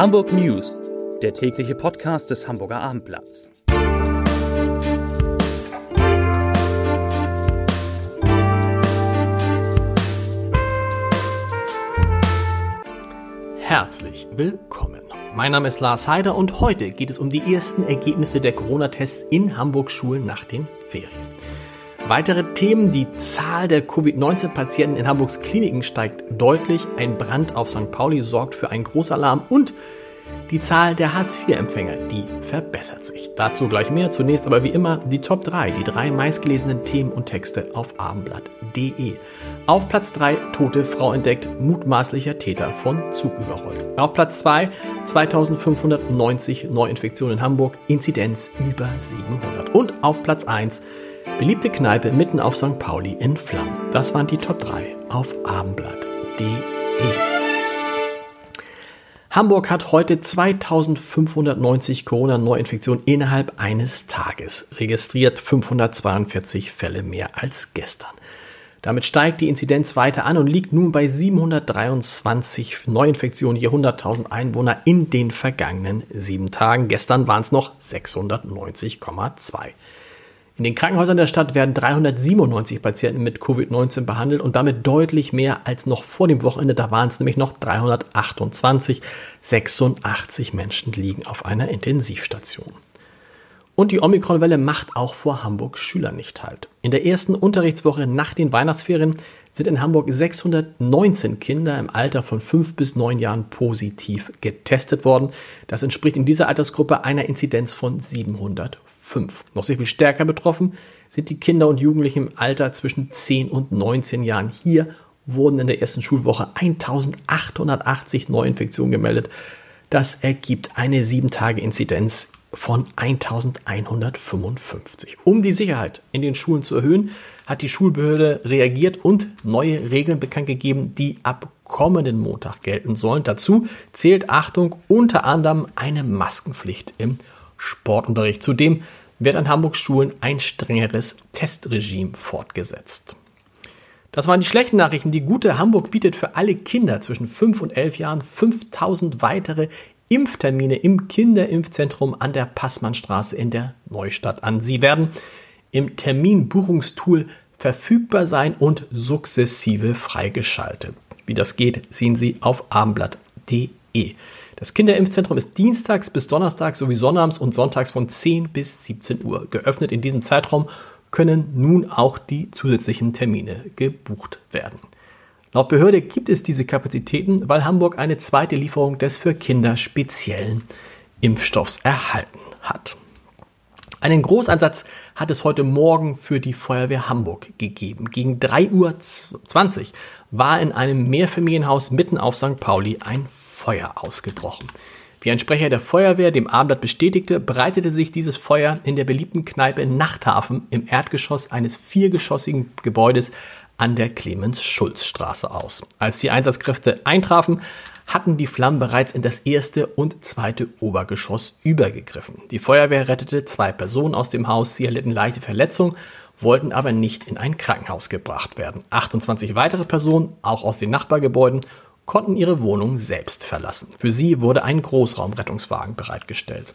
Hamburg News, der tägliche Podcast des Hamburger Abendblatts. Herzlich willkommen. Mein Name ist Lars Heider und heute geht es um die ersten Ergebnisse der Corona-Tests in Hamburgs Schulen nach den Ferien. Weitere Themen, die Zahl der Covid-19-Patienten in Hamburgs Kliniken steigt deutlich, ein Brand auf St. Pauli sorgt für einen Großalarm und die Zahl der Hartz-IV-Empfänger, die verbessert sich. Dazu gleich mehr. Zunächst aber wie immer die Top 3, die drei meistgelesenen Themen und Texte auf abendblatt.de. Auf Platz 3 tote Frau entdeckt, mutmaßlicher Täter von Zug überrollt. Auf Platz 2 2590 Neuinfektionen in Hamburg, Inzidenz über 700. Und auf Platz 1 Beliebte Kneipe mitten auf St. Pauli in Flammen. Das waren die Top 3 auf abendblatt.de. Hamburg hat heute 2590 Corona-Neuinfektionen innerhalb eines Tages registriert, 542 Fälle mehr als gestern. Damit steigt die Inzidenz weiter an und liegt nun bei 723 Neuinfektionen je 100.000 Einwohner in den vergangenen sieben Tagen. Gestern waren es noch 690,2. In den Krankenhäusern der Stadt werden 397 Patienten mit Covid-19 behandelt und damit deutlich mehr als noch vor dem Wochenende. Da waren es nämlich noch 328. 86 Menschen liegen auf einer Intensivstation. Und die Omikron-Welle macht auch vor Hamburg Schüler nicht halt. In der ersten Unterrichtswoche nach den Weihnachtsferien sind in Hamburg 619 Kinder im Alter von 5 bis 9 Jahren positiv getestet worden. Das entspricht in dieser Altersgruppe einer Inzidenz von 705. Noch sehr viel stärker betroffen sind die Kinder und Jugendlichen im Alter zwischen 10 und 19 Jahren. Hier wurden in der ersten Schulwoche 1880 Neuinfektionen gemeldet. Das ergibt eine 7-Tage-Inzidenz von 1155. Um die Sicherheit in den Schulen zu erhöhen, hat die Schulbehörde reagiert und neue Regeln bekannt gegeben, die ab kommenden Montag gelten sollen. Dazu zählt Achtung unter anderem eine Maskenpflicht im Sportunterricht. Zudem wird an Hamburgs Schulen ein strengeres Testregime fortgesetzt. Das waren die schlechten Nachrichten. Die gute Hamburg bietet für alle Kinder zwischen 5 und 11 Jahren 5000 weitere Impftermine im Kinderimpfzentrum an der Passmannstraße in der Neustadt an. Sie werden im Terminbuchungstool verfügbar sein und sukzessive freigeschaltet. Wie das geht, sehen Sie auf abendblatt.de. Das Kinderimpfzentrum ist dienstags bis donnerstags sowie sonnabends und sonntags von 10 bis 17 Uhr geöffnet. In diesem Zeitraum können nun auch die zusätzlichen Termine gebucht werden. Laut Behörde gibt es diese Kapazitäten, weil Hamburg eine zweite Lieferung des für Kinder speziellen Impfstoffs erhalten hat. Einen Großeinsatz hat es heute Morgen für die Feuerwehr Hamburg gegeben. Gegen 3.20 Uhr war in einem Mehrfamilienhaus mitten auf St. Pauli ein Feuer ausgebrochen. Wie ein Sprecher der Feuerwehr dem Abendblatt bestätigte, breitete sich dieses Feuer in der beliebten Kneipe Nachthafen im Erdgeschoss eines viergeschossigen Gebäudes an der Clemens-Schulz-Straße aus. Als die Einsatzkräfte eintrafen, hatten die Flammen bereits in das erste und zweite Obergeschoss übergegriffen. Die Feuerwehr rettete zwei Personen aus dem Haus, sie erlitten leichte Verletzungen, wollten aber nicht in ein Krankenhaus gebracht werden. 28 weitere Personen, auch aus den Nachbargebäuden, konnten ihre Wohnung selbst verlassen. Für sie wurde ein Großraumrettungswagen bereitgestellt.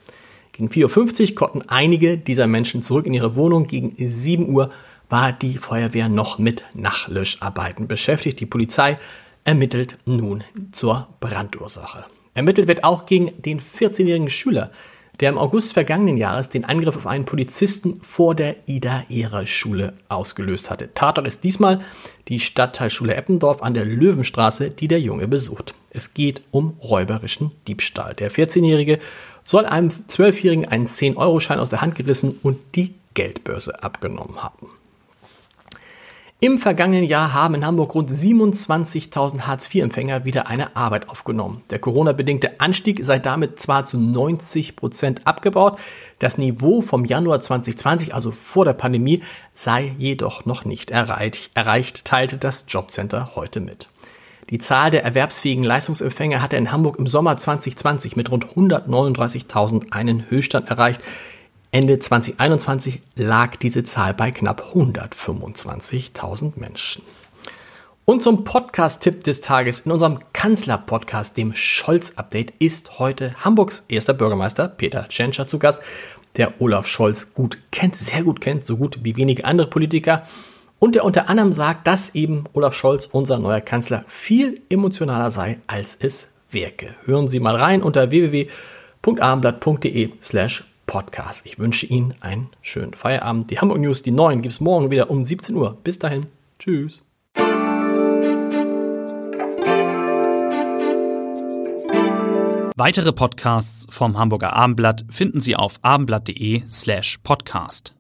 Gegen 4.50 Uhr konnten einige dieser Menschen zurück in ihre Wohnung. Gegen 7 Uhr war die Feuerwehr noch mit Nachlöscharbeiten beschäftigt. Die Polizei ermittelt nun zur Brandursache. Ermittelt wird auch gegen den 14-jährigen Schüler, der im August vergangenen Jahres den Angriff auf einen Polizisten vor der Ida-Ehre-Schule ausgelöst hatte. Tatort ist diesmal die Stadtteilschule Eppendorf an der Löwenstraße, die der Junge besucht. Es geht um räuberischen Diebstahl. Der 14-Jährige soll einem 12-Jährigen einen 10-Euro-Schein aus der Hand gerissen und die Geldbörse abgenommen haben. Im vergangenen Jahr haben in Hamburg rund 27.000 Hartz-IV-Empfänger wieder eine Arbeit aufgenommen. Der Corona-bedingte Anstieg sei damit zwar zu 90 Prozent abgebaut, das Niveau vom Januar 2020, also vor der Pandemie, sei jedoch noch nicht erreicht, erreicht teilte das Jobcenter heute mit. Die Zahl der erwerbsfähigen Leistungsempfänger hatte in Hamburg im Sommer 2020 mit rund 139.000 einen Höchststand erreicht. Ende 2021 lag diese Zahl bei knapp 125.000 Menschen. Und zum Podcast-Tipp des Tages. In unserem Kanzler-Podcast, dem Scholz-Update, ist heute Hamburgs erster Bürgermeister Peter Tschentscher zu Gast, der Olaf Scholz gut kennt, sehr gut kennt, so gut wie wenige andere Politiker. Und der unter anderem sagt, dass eben Olaf Scholz, unser neuer Kanzler, viel emotionaler sei, als es wirke. Hören Sie mal rein unter www.abendblatt.de slash podcast. Ich wünsche Ihnen einen schönen Feierabend. Die Hamburg News, die neuen, gibt es morgen wieder um 17 Uhr. Bis dahin. Tschüss. Weitere Podcasts vom Hamburger Abendblatt finden Sie auf abendblatt.de slash podcast.